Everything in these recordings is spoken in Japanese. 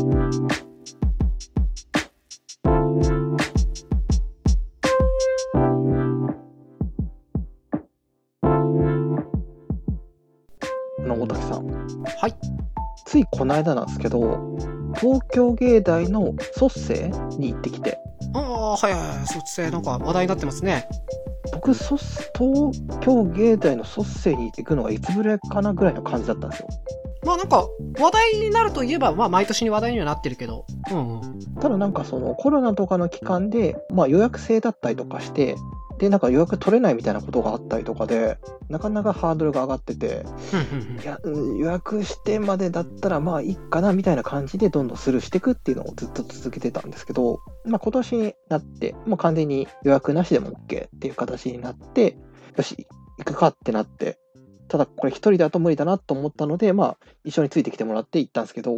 あの大竹さんはい。ついこの間なんですけど東京芸大の卒生に行ってきてああ、はいはいはい。卒生なんか話題になってますね。僕卒東京芸大の卒生に行くのがいつぶりかなぐらいの感じだったんですよまあなんか、話題になるといえば、まあ毎年に話題にはなってるけど。うんうん。ただなんかそのコロナとかの期間で、まあ、予約制だったりとかしてでなんか予約取れないみたいなことがあったりとかでなかなかハードルが上がってていやうん予約してまでだったらまあいいかなみたいな感じでどんどんスルーしていくっていうのをずっと続けてたんですけど、まあ、今年になってもう完全に予約なしでも OK っていう形になってよし行くかってなってただこれ一人だと無理だなと思ったのでまあ一緒についてきてもらって行ったんですけど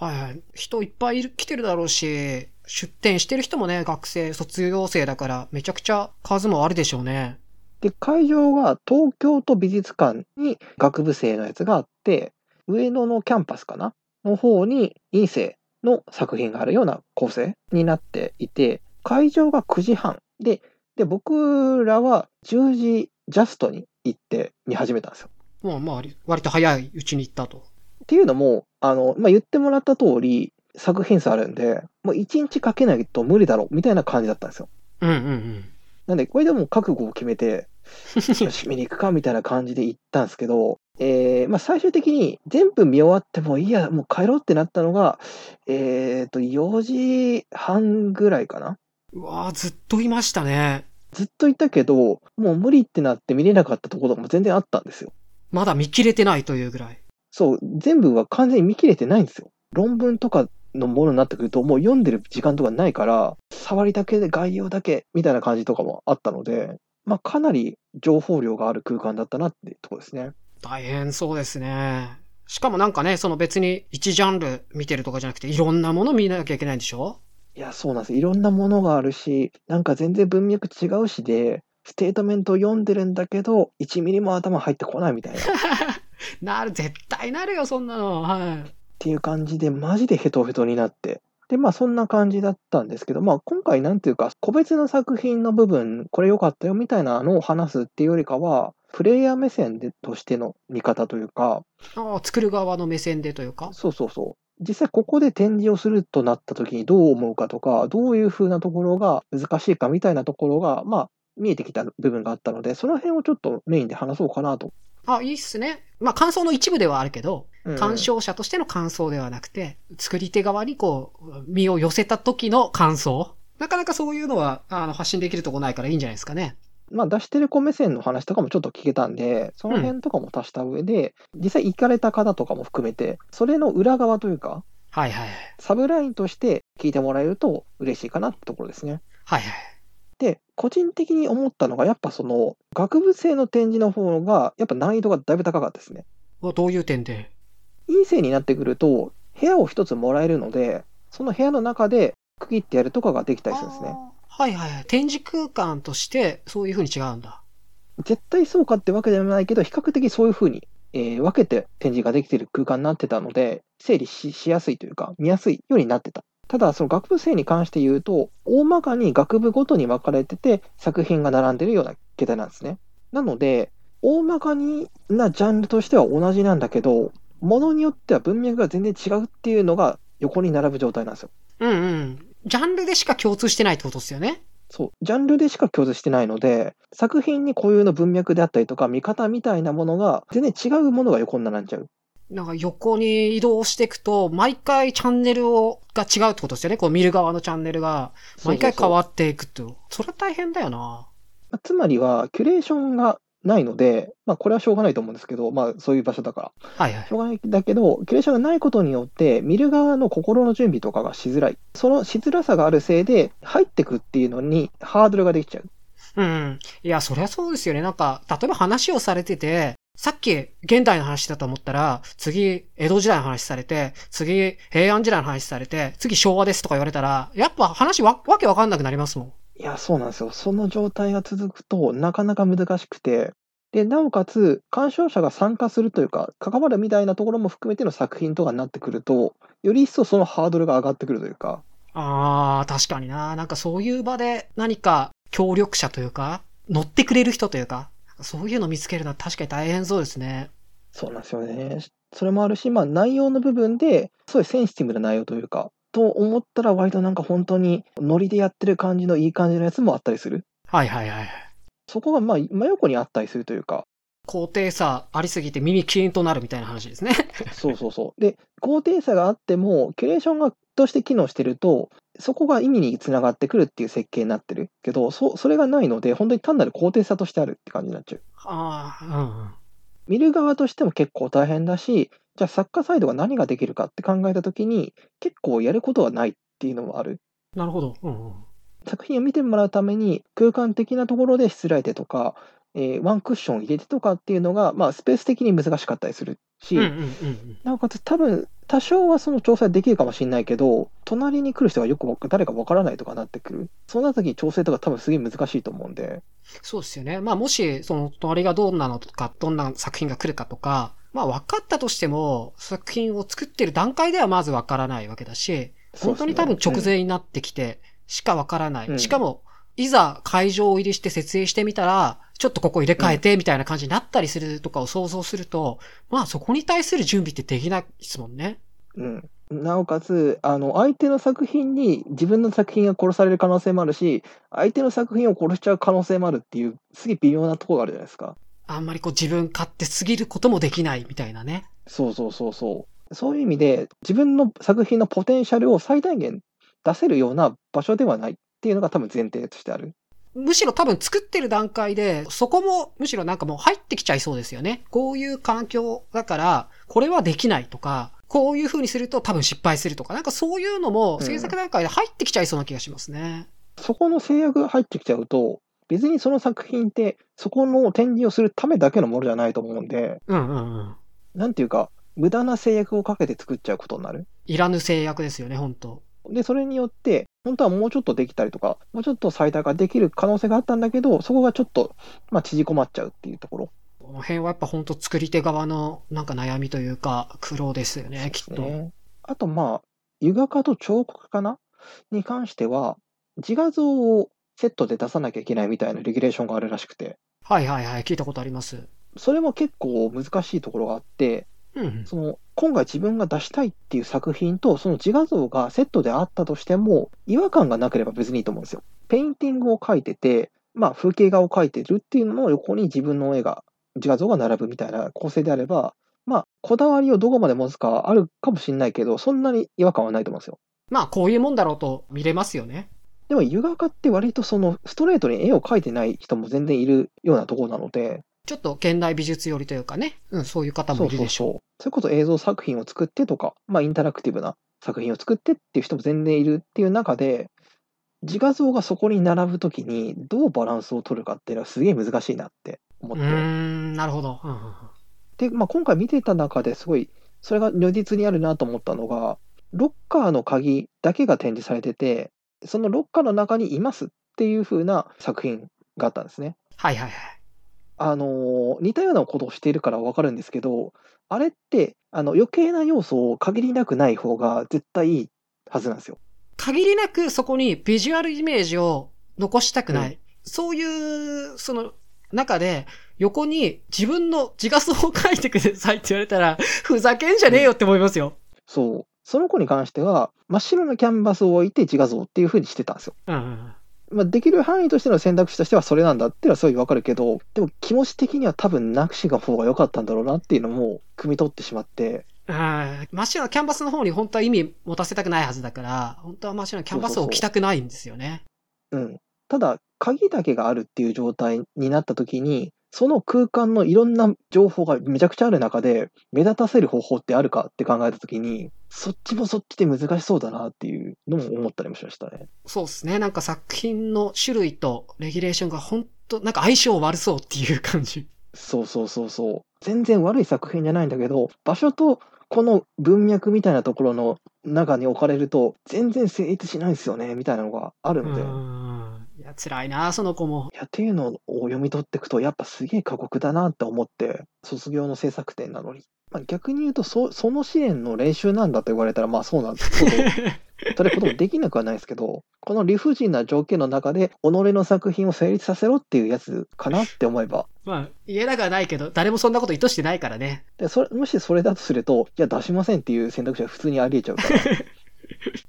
はいはい。人いっぱいいる来てるだろうし、出店してる人もね、学生、卒業生だから、めちゃくちゃ数もあるでしょうね。で、会場が東京都美術館に学部生のやつがあって、上野のキャンパスかな？の方に院生の作品があるような構成になっていて、会場が9時半で、で、僕らは10時ジャストに行って見始めたんですよ。まあまあ、割と早いうちに行ったと。っていうのも、あの、まあ、言ってもらった通り、作品数あるんで、もう1日かけないと無理だろみたいな感じだったんですよ。うんうんうん。なんで、これでもう覚悟を決めて、よし、見に行くかみたいな感じで行ったんですけど、えーまあ、最終的に全部見終わってもいいや、もう帰ろうってなったのが、えっと、4時半ぐらいかな。うわーずっといましたね。ずっといたけど、もう無理ってなって見れなかったところも全然あったんですよ。まだ見切れてないというぐらい。そう、全部は完全に見切れてないんですよ。論文とかのものになってくると、もう読んでる時間とかないから、触りだけで概要だけみたいな感じとかもあったので、まあ、かなり情報量がある空間だったなってところですね。大変そうですね。しかもなんかね、その別に一ジャンル見てるとかじゃなくて、いろんなもの見なきゃいけないんでしょ？いや、そうなんです。いろんなものがあるし、なんか全然文脈違うしで、ステートメントを読んでるんだけど、1ミリも頭入ってこないみたいな。っ なる、絶対なるよ、そんなの。はい。ていう感じで、マジでヘトヘトになって。で、まあそんな感じだったんですけど、まあ今回なんていうか、個別の作品の部分、これ良かったよみたいなのを話すっていうよりかは、プレイヤー目線でとしての見方というか、ああ、作る側の目線でというか。そうそうそう。実際ここで展示をするとなった時にどう思うかとか、どういう風なところが難しいかみたいなところが、まあ見えてきた部分があったので、その辺をちょっとメインで話そうかなと。あ、いいっすね。まあ感想の一部ではあるけど、うん鑑賞者としての感想ではなくて、作り手側にこう、身を寄せた時の感想。なかなかそういうのは、あの、発信できるとこないからいいんじゃないですかね。まあ出してる子目線の話とかもちょっと聞けたんで、その辺とかも足した上で、実際行かれた方とかも含めて、それの裏側というか、はいはいはい。サブラインとして聞いてもらえると嬉しいかなってところですね。はいはい。で、個人的に思ったのが、やっぱその、学部生の展示の方が、やっぱ難易度がだいぶ高かったですね。はどういう点で？陰性になってくると、部屋を一つもらえるので、その部屋の中で区切ってやるとかができたりするんですね。はいはいはい。展示空間として、そういう風に違うんだ。絶対そうかってわけではないけど、比較的そういうふうに、えー分けて展示ができている空間になってたので、整理ししやすいというか、見やすいようになってた。ただ、その学部生に関して言うと、大まかに学部ごとに分かれてて、作品が並んでるような形態なんですね。なので、大まかになジャンルとしては同じなんだけど、ものによっては文脈が全然違うっていうのが横に並ぶ状態なんですよ。うんうん。ジャンルでしか共通してないってことですよね。そう、ジャンルでしか共通してないので、作品に固有の文脈であったりとか、見方みたいなものが、全然違うものが横に並んじゃう。なんか横に移動していくと、毎回チャンネルをが違うってことですよね。こう見る側のチャンネルが、毎回変わっていくって。それは大変だよな。まあつまりは、キュレーションがないので、まあ、これはしょうがないと思うんですけど、まあ、そういう場所だから。はいはいし。ょうがないんだけど、キュレーションがないことによって、見る側の心の準備とかがしづらい。そのしづらさがあるせいで、入ってくっていうのにハードルができちゃう。うん。いや、そりゃそうですよね。なんか、例えば話をされてて、さっき現代の話だと思ったら、次江戸時代の話されて、次平安時代の話されて、次昭和ですとか言われたら、やっぱ話わ、わけわかんなくなりますもん。いや、そうなんですよ。その状態が続くと、なかなか難しくて、で、なおかつ、鑑賞者が参加するというか、関わるみたいなところも含めての作品とかになってくると、より一層そのハードルが上がってくるというか、ああ、確かにな。なんかそういう場で何か協力者というか、乗ってくれる人というか、そういうの見つけるのは確かに大変そうですね。そうなんですよね。それもあるし、まあ内容の部分で、すごいセンシティブな内容というか、と思ったら割となんか本当にノリでやってる感じのいい感じのやつもあったりする？はいはいはい。そこがまあ真横にあったりするというか、高低差ありすぎて耳キーンとなるみたいな話ですね。そうそうそう。で、高低差があっても、キュレーションがとして機能してると、そこが意味につながってくるっていう設計になってるけど、そそれがないので、本当に単なる高低差としてあるって感じになっちゃう。ああ、うんうん。見る側としても結構大変だし、じゃあ作家サイドが何ができるかって考えたときに、結構やることはないっていうのもある。なるほど。うんうん。作品を見てもらうために、空間的なところでしつらえてとか、えーワンクッション入れてとかっていうのが、まあ、スペース的に難しかったりするし、うんうんうんうん。なおかつ多分、多少はその調整できるかもしれないけど、隣に来る人がよくわ誰かわからないとかなってくる。そんな時に調整とか多分すげえ難しいと思うんで、そうですよね。まあもし、その隣がどんなのとか、どんな作品が来るかとか、まあ分かったとしても、作品を作ってる段階ではまず分からないわけだし、本当に多分直前になってきて、しか分からない。うんしかも、いざ会場入りして設営してみたら、ちょっとここ入れ替えてみたいな感じになったりするとかを想像すると、まあそこに対する準備ってできないですもんね。うん。なおかつ、あの、相手の作品に自分の作品が殺される可能性もあるし、相手の作品を殺しちゃう可能性もあるっていう、すげえ微妙なところがあるじゃないですか。あんまりこう自分勝手すぎることもできないみたいなね。そうそうそうそう。そういう意味で、自分の作品のポテンシャルを最大限出せるような場所ではないっていうのが多分前提としてある。むしろ多分作ってる段階で、そこもむしろなんかもう入ってきちゃいそうですよね。こういう環境だから、これはできないとか、こういう風にすると多分失敗するとか、なんかそういうのもうん制作段階で入ってきちゃいそうな気がしますね。そこの制約が入ってきちゃうと、別にその作品って、そこの展示をするためだけのものじゃないと思うんで、うんうんうん。なんていうか、無駄な制約をかけて作っちゃうことになる。いらぬ制約ですよね、本当で、それによって、本当はもうちょっとできたりとか、もうちょっと最大化できる可能性があったんだけど、そこがちょっと、まあ、縮こまっちゃうっていうところこの辺はやっぱ本当作り手側のなんか悩みというか苦労ですよね、きっと。ね。あと、まあ、油画家と彫刻家な？に関しては、自画像をセットで出さなきゃいけないみたいなレギュレーションがあるらしくて、はいはいはい、聞いたことあります。それも結構難しいところがあって、うんうん。その今回自分が出したいっていう作品とその自画像がセットであったとしても違和感がなければ別にいいと思うんですよ。ペインティングを描いてて、まあ、風景画を描いてるっていうのの横に自分の絵が自画像が並ぶみたいな構成であればまあこだわりをどこまで持つかはあるかもしれないけどそんなに違和感はないと思うんですよ。まあこういうもんだろうと見れますよね。でも油画家って割とそのストレートに絵を描いてない人も全然いるようなところなので、ちょっと現代美術寄りというかね、うん、そういう方もいるでしょう。そうそれこそ映像作品を作ってとか、まあ、インタラクティブな作品を作ってっていう人も全然いるっていう中で、自画像がそこに並ぶときに、どうバランスを取るかっていうのはすげえ難しいなって思って。うーん、なるほど。うんうんうんで、まあ、今回見てた中ですごい、それが如実にあるなと思ったのが、ロッカーの鍵だけが展示されてて、そのロッカーの中にいますっていう風な作品があったんですね。はいはいはい。あのー似たようなことをしているからわかるんですけど、あれって、あの、余計な要素を限りなくない方が絶対いいはずなんですよ。限りなくそこにビジュアルイメージを残したくない。そういう、その中で、横に自分の自画像を描いてくださいって言われたら、ふざけんじゃねえよって思いますよ。そう。その子に関しては、真っ白なキャンバスを置いて自画像っていう風にしてたんですよ。うん。まあ、できる範囲としての選択肢としてはそれなんだっていうのはすごいわかるけど、でも気持ち的には多分なくしが方が良かったんだろうなっていうのも、汲み取ってしまって、はい真っ白なキャンバスの方に本当は意味持たせたくないはずだから、本当は真っ白なキャンバスを置きたくないんですよね。うん。ただ、鍵だけがあるっていう状態になった時に、その空間のいろんな情報がめちゃくちゃある中で、目立たせる方法ってあるかって考えた時に、そっちもそっちで難しそうだなっていうのも思ったりもしましたね。そうですね。なんか作品の種類とレギュレーションが本当なんか相性悪そうっていう感じ。そうそうそうそう。全然悪い作品じゃないんだけど、場所とこの文脈みたいなところの中に置かれると、全然成立しないんですよね、みたいなのがあるので。うんいやや、辛いな、その子も。いや、っていうのを読み取っていくと、やっぱすげえ過酷だなって思って、卒業の制作展なのに。まあ、逆に言うとそ、その試練の練習なんだと言われたら、まあそうなんです けど、取ることもできなくはないですけど、この理不尽な条件の中で、己の作品を成立させろっていうやつかなって思えば、まあ、言えなくはないけど、誰もそんなこと意図してないからね。でそれもしそれだとすると、いや、出しませんっていう選択肢は普通にありえちゃうから、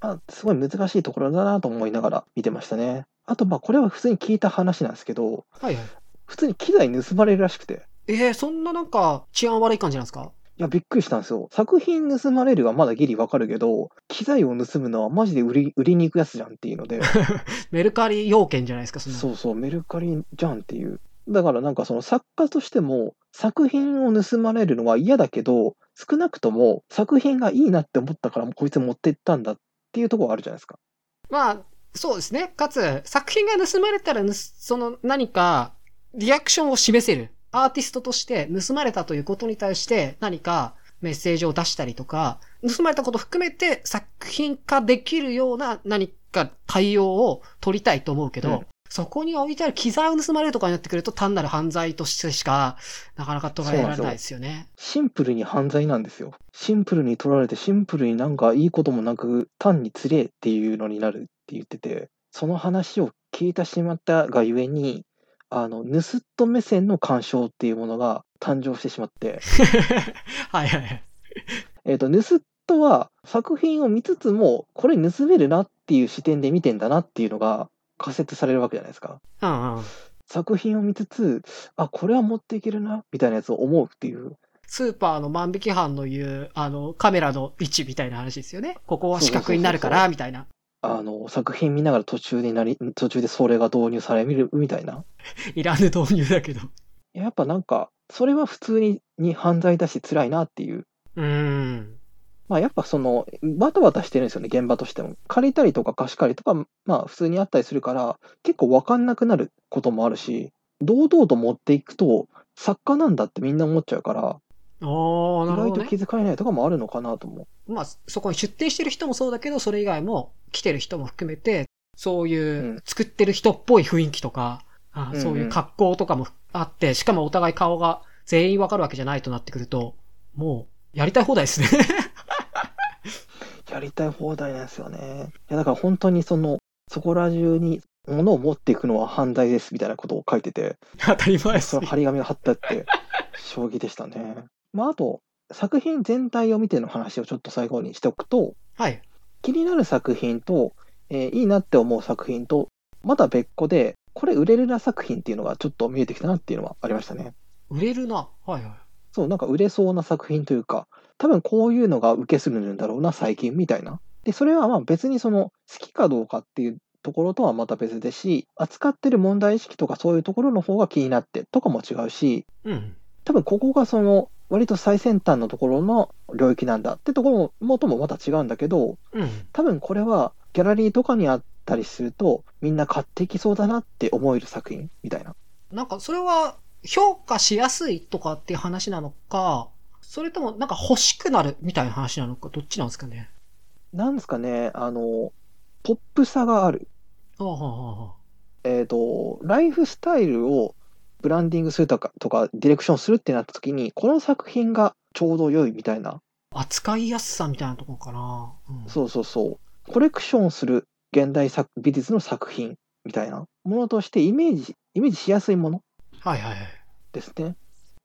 まあ、すごい難しいところだなと思いながら見てましたね。あと、まあ、これは普通に聞いた話なんですけど、はいはい。普通に機材盗まれるらしくて、えー、そんななんか治安悪い感じなんですか？いや、びっくりしたんですよ。作品盗まれるはまだギリわかるけど、機材を盗むのはマジで売り売りに行くやつじゃんっていうので、メルカリ要件じゃないですか、そ。そうそう、メルカリじゃんっていう。だからなんかその作家としても、作品を盗まれるのは嫌だけど、少なくとも作品がいいなって思ったから、こいつ持ってったんだっていうところがあるじゃないですか。まあ、そうですね。かつ、作品が盗まれたらその何か、リアクションを示せる。アーティストとして盗まれたということに対して何かメッセージを出したりとか、盗まれたことを含めて作品化できるような何か対応を取りたいと思うけど、うんそこに置いてある機材を盗まれるとかになってくると単なる犯罪としてしかなかなか捉えられないですよね。シンプルに犯罪なんですよ。シンプルに取られて、シンプルになんかいいこともなく、単につれえっていうのになるって言ってて、その話を聞いてしまったがゆえに、あの、盗人目線の鑑賞っていうものが誕生してしまって、はいはいはい。えっ、と、盗人は作品を見つつも、これ盗めるなっていう視点で見てんだなっていうのが仮説されるわけじゃないですか。うんうん。作品を見つつ、あ、これは持っていけるな、みたいなやつを思うっていう。スーパーの万引き犯の言う、あの、カメラの位置みたいな話ですよね。ここは四角になるから、みたいな。あの、作品見ながら途中でなり、途中でそれが導入されるみたいな。いらぬ導入だけど。やっぱなんか、それは普通にに犯罪だし辛いなっていう。うーん。まあやっぱその、バタバタしてるんですよね、現場としても。借りたりとか貸し借りとか、まあ普通にあったりするから、結構わかんなくなることもあるし、堂々と持っていくと、作家なんだってみんな思っちゃうから、おー、なるほどね。意外と気づかれないとかもあるのかなと思う。まあ、そこに出店してる人もそうだけど、それ以外も来てる人も含めて、そういううん作ってる人っぽい雰囲気とか、あうんうんそういう格好とかもあって、しかもお互い顔が全員わかるわけじゃないとなってくると、もう、やりたい放題ですね。やりたい放題なんですよね。いやだから本当にその、そこら中に物を持っていくのは犯罪ですみたいなことを書いてて、当たり前ですその張り紙が貼ってあって、衝撃でしたね。まあ、あと、作品全体を見ての話をちょっと最後にしておくと、はい。気になる作品と、えーいいなって思う作品と、また別個で、これ売れるな作品っていうのがちょっと見えてきたなっていうのはありましたね。売れるな。はいはい。そう、なんか売れそうな作品というか、多分こういうのが受けするんだろうな、最近みたいな。で、それはまあ別にその好きかどうかっていうところとはまた別ですし、扱ってる問題意識とかそういうところの方が気になってとかも違うし、うん。多分ここがその割と最先端のところの領域なんだってところもともまた違うんだけど、うん。多分これはギャラリーとかにあったりするとみんな買っていきそうだなって思える作品みたいな。なんか、それは、評価しやすいとかっていう話なのか、それともなんか欲しくなるみたいな話なのか、どっちなんですかね？なんですかね、あの、ポップさがある。ああ、はあ、はえっ、と、ライフスタイルをブランディングするとか、とかディレクションするってなった時に、この作品がちょうど良いみたいな。あ。扱いやすさみたいなところかな。うん、そうそうそう。コレクションする現代作美術の作品みたいなものとしてイメージ、イメージしやすいものはいはいはい。ですね。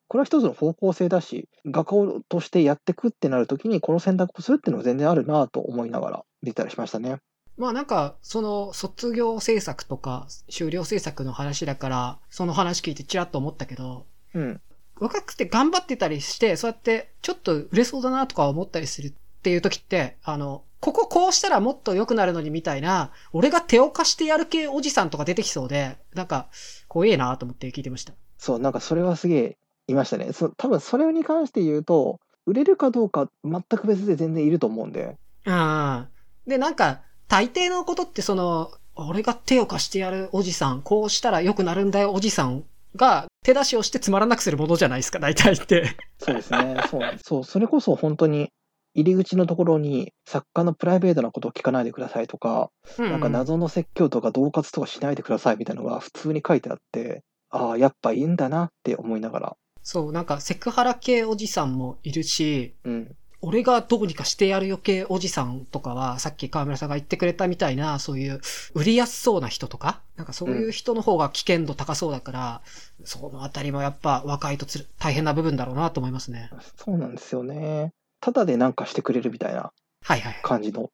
これは一つの方向性だし、画家としてやってくってなるときに、この選択をするっていうのは全然あるなと思いながら見てたりしましたね。まあなんか、その卒業制作とか修了制作の話だから、その話聞いてちらっと思ったけど、うん。若くて頑張ってたりして、そうやってちょっと売れそうだなとか思ったりするっていう時って、あの、こここうしたらもっと良くなるのにみたいな、俺が手を貸してやる系おじさんとか出てきそうで、なんか、怖えなと思って聞いてました。そう、なんかそれはすげえいましたね。そ多分それに関して言うと、売れるかどうか全く別で全然いると思うんで。うん。で、なんか、大抵のことってその、俺が手を貸してやるおじさん、こうしたら良くなるんだよおじさんが手出しをしてつまらなくするものじゃないですか、大体って。そうですね。そうなんです。そう、それこそ本当に入り口のところに作家のプライベートなことを聞かないでくださいとか、うんなんか謎の説教とか恫喝とかしないでくださいみたいなのが普通に書いてあって、ああ、やっぱいいんだなって思いながら、そう、なんかセクハラ系おじさんもいるし、うん、俺がどうにかしてやるよ系おじさんとかは、さっき河村さんが言ってくれたみたいな、そういう売りやすそうな人とか、なんかそういう人の方が危険度高そうだから、そのあたりもやっぱ若いとつる大変な部分だろうなと思いますね。そうなんですよね。ただでなんかしてくれるみたいな。感じの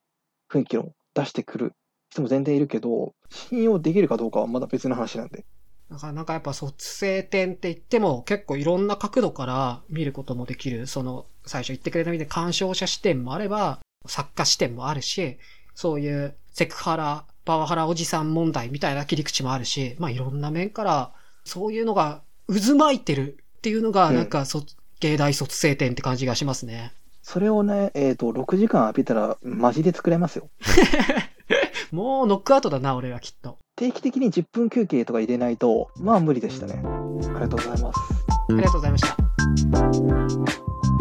雰囲気を出してくる人も全然いるけど、信用できるかどうかはまだ別の話なんで。だからなんかやっぱ卒生点って言っても結構いろんな角度から見ることもできる。その最初言ってくれたみたいに鑑賞者視点もあれば、作家視点もあるし、そういうセクハラ、パワハラおじさん問題みたいな切り口もあるし、まあいろんな面からそういうのが渦巻いてるっていうのがうんなんかそ、芸大卒生点って感じがしますね。それをね、えっ、と、6時間浴びたらマジで作れますよ。もうノックアウトだな、俺はきっと。定期的に10分休憩とか入れないと、まあ無理でしたね。ありがとうございます。ありがとうございました。